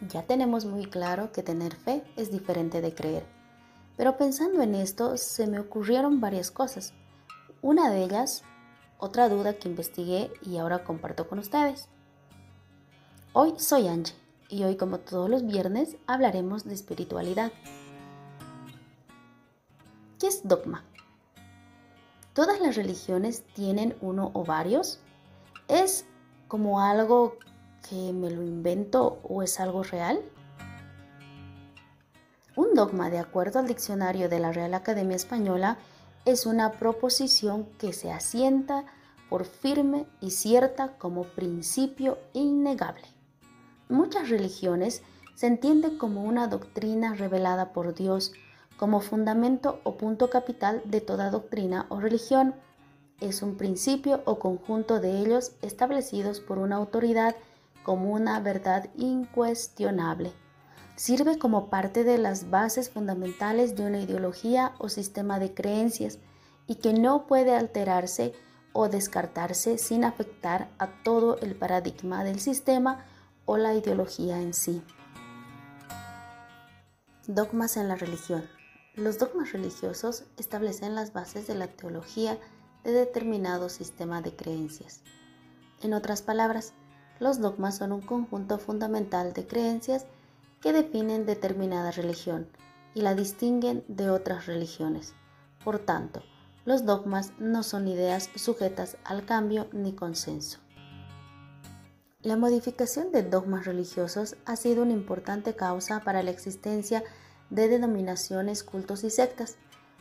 Ya tenemos muy claro que tener fe es diferente de creer. Pero pensando en esto, se me ocurrieron varias cosas. Una de ellas, otra duda que investigué y ahora comparto con ustedes. Hoy soy Angie y hoy como todos los viernes hablaremos de espiritualidad. ¿Qué es dogma? ¿Todas las religiones tienen uno o varios? ¿Es como algo me lo invento o es algo real? Un dogma, de acuerdo al diccionario de la Real Academia Española, es una proposición que se asienta por firme y cierta como principio innegable. Muchas religiones se entienden como una doctrina revelada por Dios, como fundamento o punto capital de toda doctrina o religión. Es un principio o conjunto de ellos establecidos por una autoridad como una verdad incuestionable. Sirve como parte de las bases fundamentales de una ideología o sistema de creencias y que no puede alterarse o descartarse sin afectar a todo el paradigma del sistema o la ideología en sí. Dogmas en la religión. Los dogmas religiosos establecen las bases de la teología de determinado sistema de creencias. En otras palabras, los dogmas son un conjunto fundamental de creencias que definen determinada religión y la distinguen de otras religiones. Por tanto, los dogmas no son ideas sujetas al cambio ni consenso. La modificación de dogmas religiosos ha sido una importante causa para la existencia de denominaciones, cultos y sectas.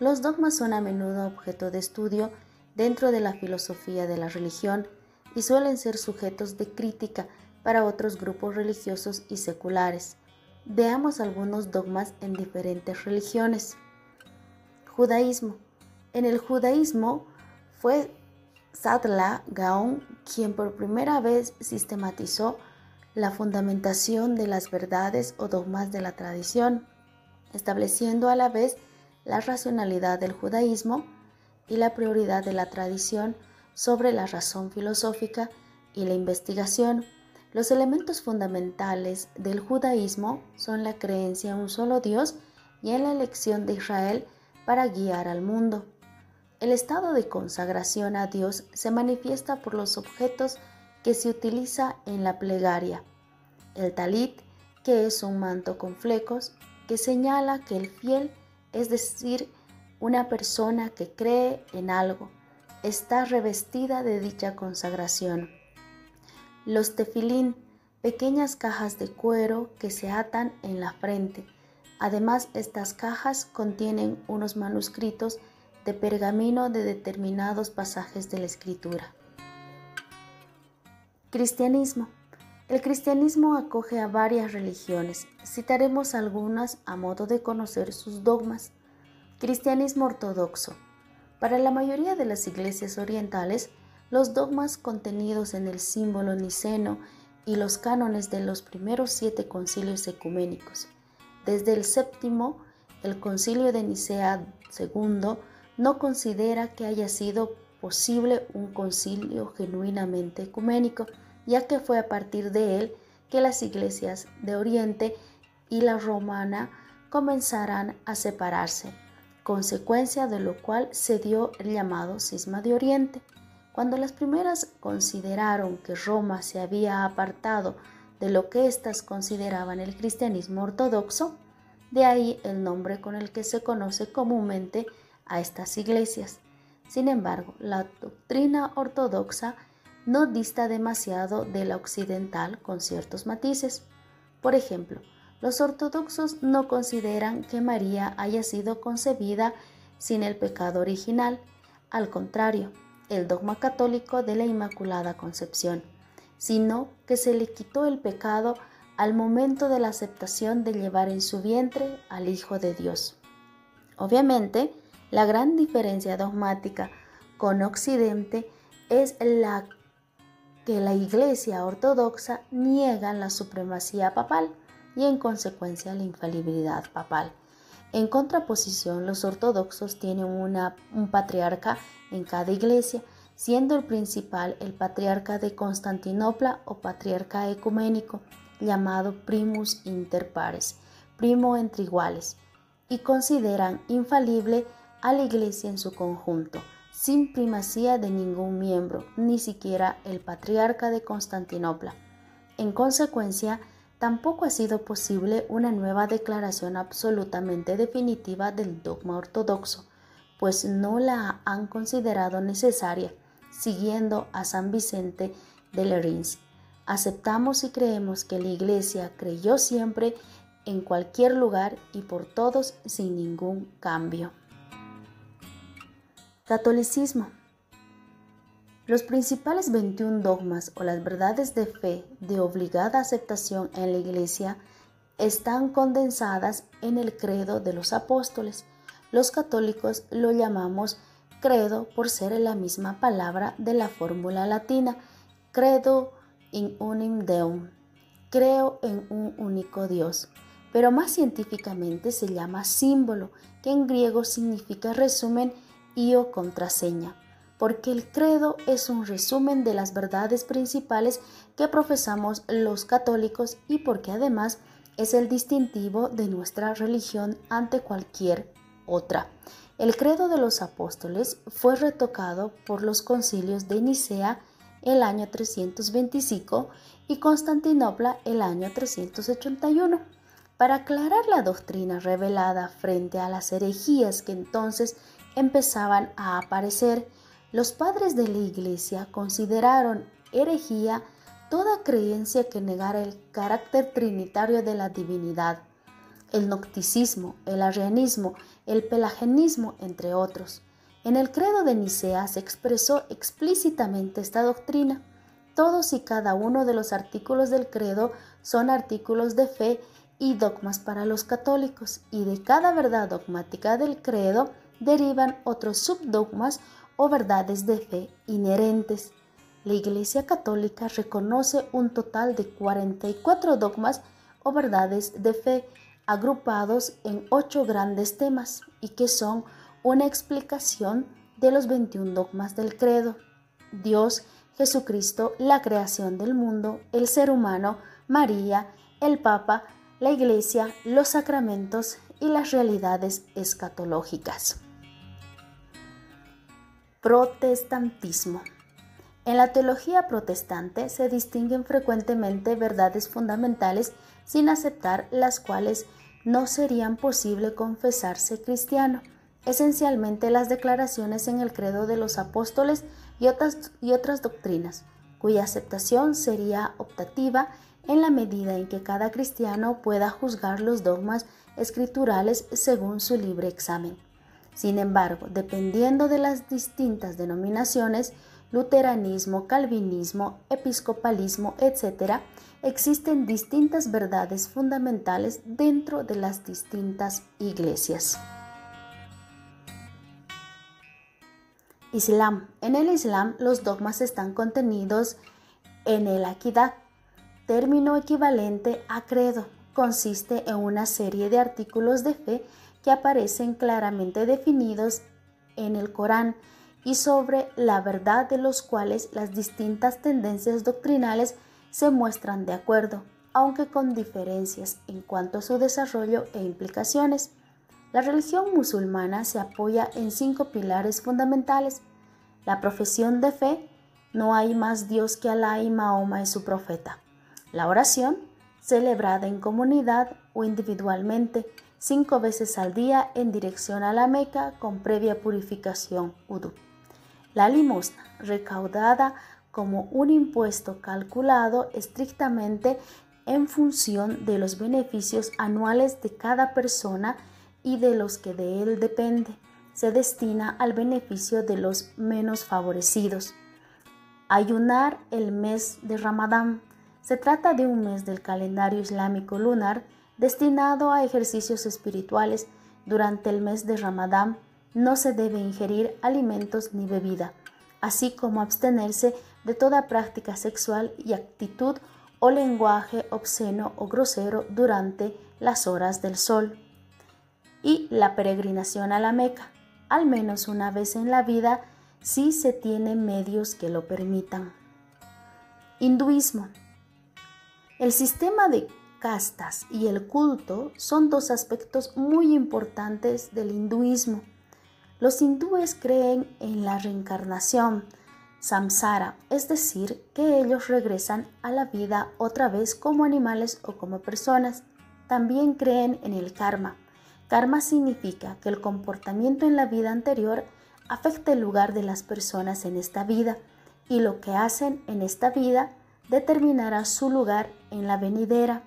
Los dogmas son a menudo objeto de estudio dentro de la filosofía de la religión y suelen ser sujetos de crítica para otros grupos religiosos y seculares. Veamos algunos dogmas en diferentes religiones. Judaísmo. En el judaísmo fue Sadla Gaon quien por primera vez sistematizó la fundamentación de las verdades o dogmas de la tradición, estableciendo a la vez la racionalidad del judaísmo y la prioridad de la tradición sobre la razón filosófica y la investigación. Los elementos fundamentales del judaísmo son la creencia en un solo Dios y en la elección de Israel para guiar al mundo. El estado de consagración a Dios se manifiesta por los objetos que se utiliza en la plegaria. El talit, que es un manto con flecos, que señala que el fiel, es decir, una persona que cree en algo, está revestida de dicha consagración. Los tefilín, pequeñas cajas de cuero que se atan en la frente. Además, estas cajas contienen unos manuscritos de pergamino de determinados pasajes de la escritura. Cristianismo. El cristianismo acoge a varias religiones. Citaremos algunas a modo de conocer sus dogmas. Cristianismo ortodoxo. Para la mayoría de las iglesias orientales, los dogmas contenidos en el símbolo niceno y los cánones de los primeros siete concilios ecuménicos. Desde el séptimo, el concilio de Nicea II no considera que haya sido posible un concilio genuinamente ecuménico, ya que fue a partir de él que las iglesias de Oriente y la romana comenzarán a separarse consecuencia de lo cual se dio el llamado cisma de Oriente. Cuando las primeras consideraron que Roma se había apartado de lo que éstas consideraban el cristianismo ortodoxo, de ahí el nombre con el que se conoce comúnmente a estas iglesias. Sin embargo, la doctrina ortodoxa no dista demasiado de la occidental con ciertos matices. Por ejemplo, los ortodoxos no consideran que María haya sido concebida sin el pecado original, al contrario, el dogma católico de la Inmaculada Concepción, sino que se le quitó el pecado al momento de la aceptación de llevar en su vientre al Hijo de Dios. Obviamente, la gran diferencia dogmática con Occidente es la que la Iglesia Ortodoxa niega la supremacía papal y en consecuencia la infalibilidad papal. En contraposición, los ortodoxos tienen un patriarca en cada iglesia, siendo el principal el patriarca de Constantinopla o patriarca ecuménico, llamado primus inter pares, primo entre iguales, y consideran infalible a la Iglesia en su conjunto, sin primacía de ningún miembro, ni siquiera el patriarca de Constantinopla. En consecuencia, tampoco ha sido posible una nueva declaración absolutamente definitiva del dogma ortodoxo, pues no la han considerado necesaria, siguiendo a San Vicente de Lerins. Aceptamos y creemos que la Iglesia creyó siempre en cualquier lugar y por todos sin ningún cambio. Catolicismo. Los principales 21 dogmas o las verdades de fe de obligada aceptación en la Iglesia están condensadas en el credo de los apóstoles. Los católicos lo llamamos credo por ser la misma palabra de la fórmula latina, credo in unum deum, creo en un único Dios, pero más científicamente se llama símbolo, que en griego significa resumen y o contraseña porque el credo es un resumen de las verdades principales que profesamos los católicos y porque además es el distintivo de nuestra religión ante cualquier otra. El credo de los apóstoles fue retocado por los concilios de Nicea el año 325 y Constantinopla el año 381. Para aclarar la doctrina revelada frente a las herejías que entonces empezaban a aparecer, los padres de la Iglesia consideraron herejía toda creencia que negara el carácter trinitario de la divinidad, el nocticismo, el arrianismo, el pelagianismo, entre otros. En el credo de Nicea se expresó explícitamente esta doctrina. Todos y cada uno de los artículos del credo son artículos de fe y dogmas para los católicos, y de cada verdad dogmática del credo derivan otros subdogmas o verdades de fe inherentes. La Iglesia Católica reconoce un total de 44 dogmas o verdades de fe agrupados en ocho grandes temas y que son una explicación de los 21 dogmas del credo. Dios, Jesucristo, la creación del mundo, el ser humano, María, el Papa, la Iglesia, los sacramentos y las realidades escatológicas. Protestantismo. En la teología protestante se distinguen frecuentemente verdades fundamentales sin aceptar las cuales no serían posible confesarse cristiano, esencialmente las declaraciones en el credo de los apóstoles y otras, y otras doctrinas, cuya aceptación sería optativa en la medida en que cada cristiano pueda juzgar los dogmas escriturales según su libre examen. Sin embargo, dependiendo de las distintas denominaciones, luteranismo, calvinismo, episcopalismo, etc., existen distintas verdades fundamentales dentro de las distintas iglesias. Islam. En el Islam los dogmas están contenidos en el Aqidah, término equivalente a credo. Consiste en una serie de artículos de fe que aparecen claramente definidos en el Corán y sobre la verdad de los cuales las distintas tendencias doctrinales se muestran de acuerdo, aunque con diferencias en cuanto a su desarrollo e implicaciones. La religión musulmana se apoya en cinco pilares fundamentales. La profesión de fe, no hay más Dios que Alá y Mahoma es su profeta. La oración, celebrada en comunidad o individualmente, cinco veces al día en dirección a la Meca con previa purificación udú. La limosna, recaudada como un impuesto calculado estrictamente en función de los beneficios anuales de cada persona y de los que de él depende, se destina al beneficio de los menos favorecidos. Ayunar el mes de Ramadán. Se trata de un mes del calendario islámico lunar destinado a ejercicios espirituales durante el mes de Ramadán, no se debe ingerir alimentos ni bebida, así como abstenerse de toda práctica sexual y actitud o lenguaje obsceno o grosero durante las horas del sol. Y la peregrinación a la Meca, al menos una vez en la vida, si se tiene medios que lo permitan. Hinduismo El sistema de castas y el culto son dos aspectos muy importantes del hinduismo. Los hindúes creen en la reencarnación, samsara, es decir, que ellos regresan a la vida otra vez como animales o como personas. También creen en el karma. Karma significa que el comportamiento en la vida anterior afecta el lugar de las personas en esta vida y lo que hacen en esta vida determinará su lugar en la venidera.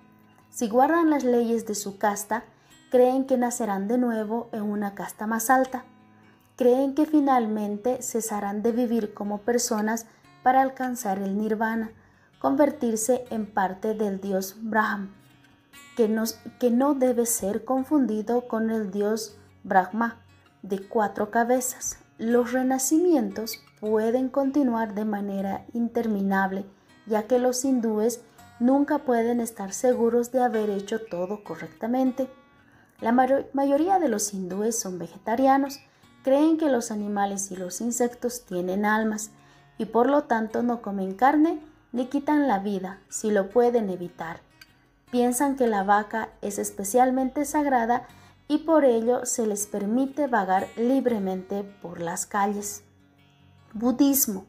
Si guardan las leyes de su casta, creen que nacerán de nuevo en una casta más alta. Creen que finalmente cesarán de vivir como personas para alcanzar el nirvana, convertirse en parte del dios Brahma, que, que no debe ser confundido con el dios Brahma, de cuatro cabezas. Los renacimientos pueden continuar de manera interminable, ya que los hindúes nunca pueden estar seguros de haber hecho todo correctamente. La mayoría de los hindúes son vegetarianos, creen que los animales y los insectos tienen almas y por lo tanto no comen carne ni quitan la vida si lo pueden evitar. Piensan que la vaca es especialmente sagrada y por ello se les permite vagar libremente por las calles. Budismo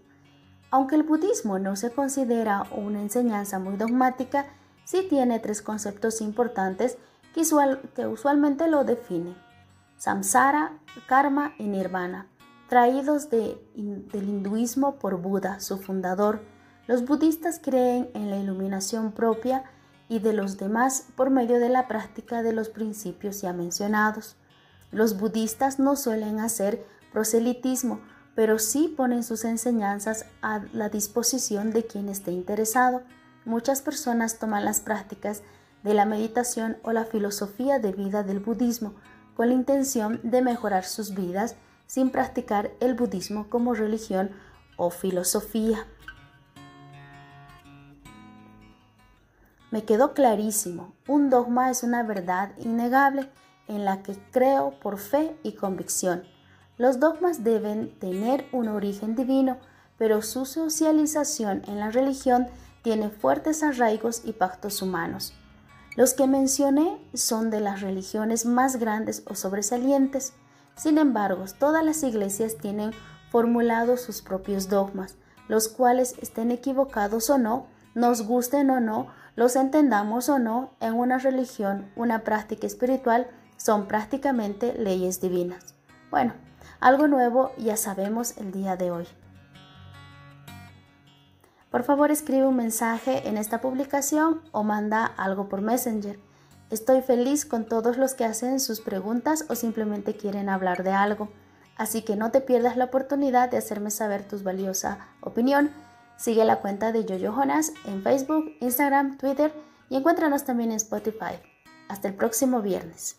aunque el budismo no se considera una enseñanza muy dogmática, sí tiene tres conceptos importantes que, usualmente lo definen. Samsara, Karma y Nirvana, traídos del hinduismo por Buda, su fundador. Los budistas creen en la iluminación propia y de los demás por medio de la práctica de los principios ya mencionados. Los budistas no suelen hacer proselitismo, pero sí ponen sus enseñanzas a la disposición de quien esté interesado. Muchas personas toman las prácticas de la meditación o la filosofía de vida del budismo con la intención de mejorar sus vidas sin practicar el budismo como religión o filosofía. Me quedó clarísimo, un dogma es una verdad innegable en la que creo por fe y convicción. Los dogmas deben tener un origen divino, pero su socialización en la religión tiene fuertes arraigos y pactos humanos. Los que mencioné son de las religiones más grandes o sobresalientes. Sin embargo, todas las iglesias tienen formulados sus propios dogmas, los cuales estén equivocados o no, nos gusten o no, los entendamos o no, en una religión, una práctica espiritual, son prácticamente leyes divinas. Bueno, algo nuevo ya sabemos el día de hoy. Por favor escribe un mensaje en esta publicación o manda algo por Messenger. Estoy feliz con todos los que hacen sus preguntas o simplemente quieren hablar de algo. Así que no te pierdas la oportunidad de hacerme saber tu valiosa opinión. Sigue la cuenta de Yoyo Jonas en Facebook, Instagram, Twitter y encuéntranos también en Spotify. Hasta el próximo viernes.